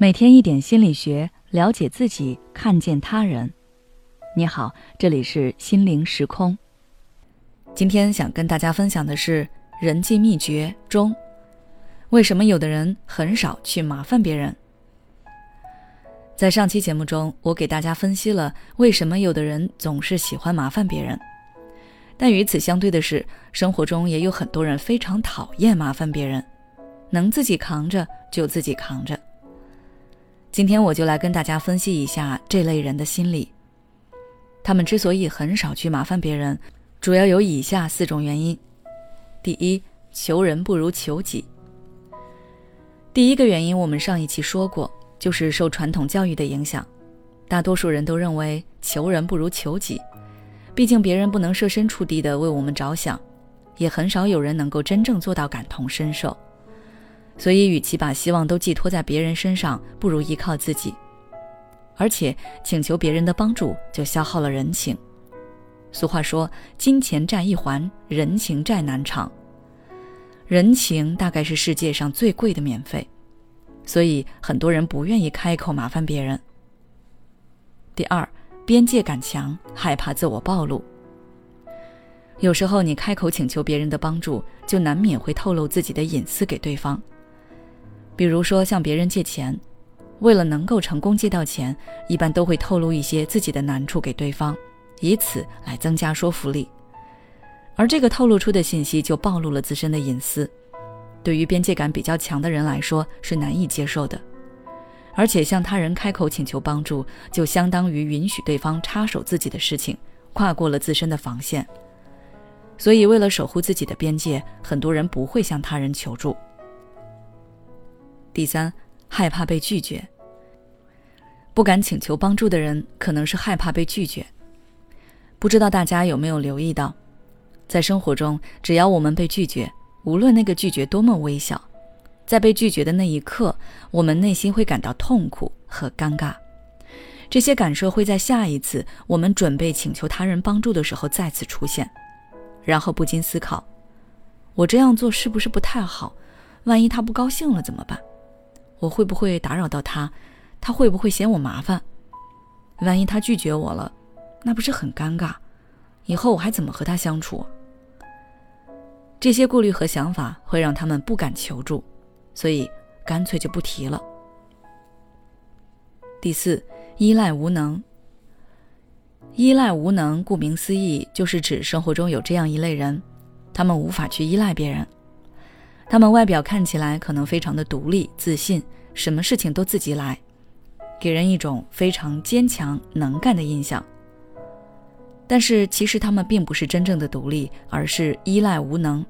每天一点心理学，了解自己，看见他人。你好，这里是心灵时空。今天想跟大家分享的是人际秘诀中，为什么有的人很少去麻烦别人？在上期节目中，我给大家分析了为什么有的人总是喜欢麻烦别人，但与此相对的是，生活中也有很多人非常讨厌麻烦别人，能自己扛着就自己扛着。今天我就来跟大家分析一下这类人的心理。他们之所以很少去麻烦别人，主要有以下四种原因：第一，求人不如求己。第一个原因，我们上一期说过，就是受传统教育的影响，大多数人都认为求人不如求己。毕竟别人不能设身处地的为我们着想，也很少有人能够真正做到感同身受。所以，与其把希望都寄托在别人身上，不如依靠自己。而且，请求别人的帮助就消耗了人情。俗话说：“金钱债一还，人情债难偿。”人情大概是世界上最贵的免费，所以很多人不愿意开口麻烦别人。第二，边界感强，害怕自我暴露。有时候，你开口请求别人的帮助，就难免会透露自己的隐私给对方。比如说向别人借钱，为了能够成功借到钱，一般都会透露一些自己的难处给对方，以此来增加说服力。而这个透露出的信息就暴露了自身的隐私，对于边界感比较强的人来说是难以接受的。而且向他人开口请求帮助，就相当于允许对方插手自己的事情，跨过了自身的防线。所以为了守护自己的边界，很多人不会向他人求助。第三，害怕被拒绝。不敢请求帮助的人，可能是害怕被拒绝。不知道大家有没有留意到，在生活中，只要我们被拒绝，无论那个拒绝多么微小，在被拒绝的那一刻，我们内心会感到痛苦和尴尬。这些感受会在下一次我们准备请求他人帮助的时候再次出现，然后不禁思考：我这样做是不是不太好？万一他不高兴了怎么办？我会不会打扰到他？他会不会嫌我麻烦？万一他拒绝我了，那不是很尴尬？以后我还怎么和他相处？这些顾虑和想法会让他们不敢求助，所以干脆就不提了。第四，依赖无能。依赖无能，顾名思义，就是指生活中有这样一类人，他们无法去依赖别人。他们外表看起来可能非常的独立自信，什么事情都自己来，给人一种非常坚强能干的印象。但是其实他们并不是真正的独立，而是依赖无能。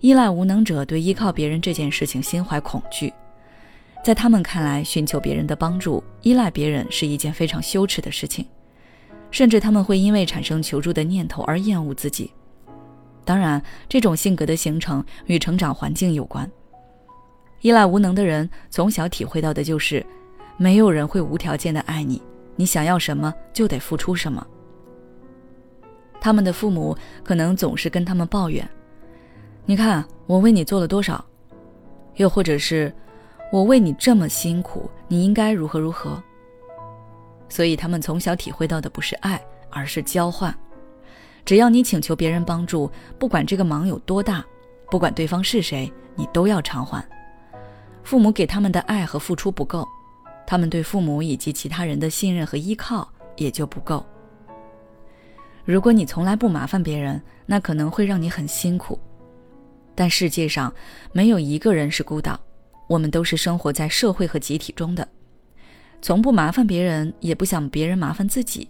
依赖无能者对依靠别人这件事情心怀恐惧，在他们看来，寻求别人的帮助、依赖别人是一件非常羞耻的事情，甚至他们会因为产生求助的念头而厌恶自己。当然，这种性格的形成与成长环境有关。依赖无能的人从小体会到的就是，没有人会无条件的爱你，你想要什么就得付出什么。他们的父母可能总是跟他们抱怨：“你看我为你做了多少。”又或者是“我为你这么辛苦，你应该如何如何。”所以他们从小体会到的不是爱，而是交换。只要你请求别人帮助，不管这个忙有多大，不管对方是谁，你都要偿还。父母给他们的爱和付出不够，他们对父母以及其他人的信任和依靠也就不够。如果你从来不麻烦别人，那可能会让你很辛苦。但世界上没有一个人是孤岛，我们都是生活在社会和集体中的，从不麻烦别人，也不想别人麻烦自己。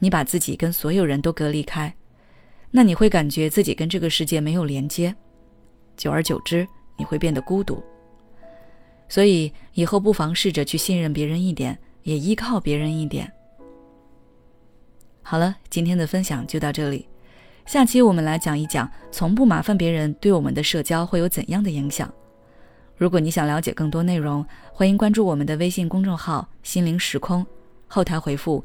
你把自己跟所有人都隔离开，那你会感觉自己跟这个世界没有连接，久而久之，你会变得孤独。所以以后不妨试着去信任别人一点，也依靠别人一点。好了，今天的分享就到这里，下期我们来讲一讲从不麻烦别人对我们的社交会有怎样的影响。如果你想了解更多内容，欢迎关注我们的微信公众号“心灵时空”，后台回复。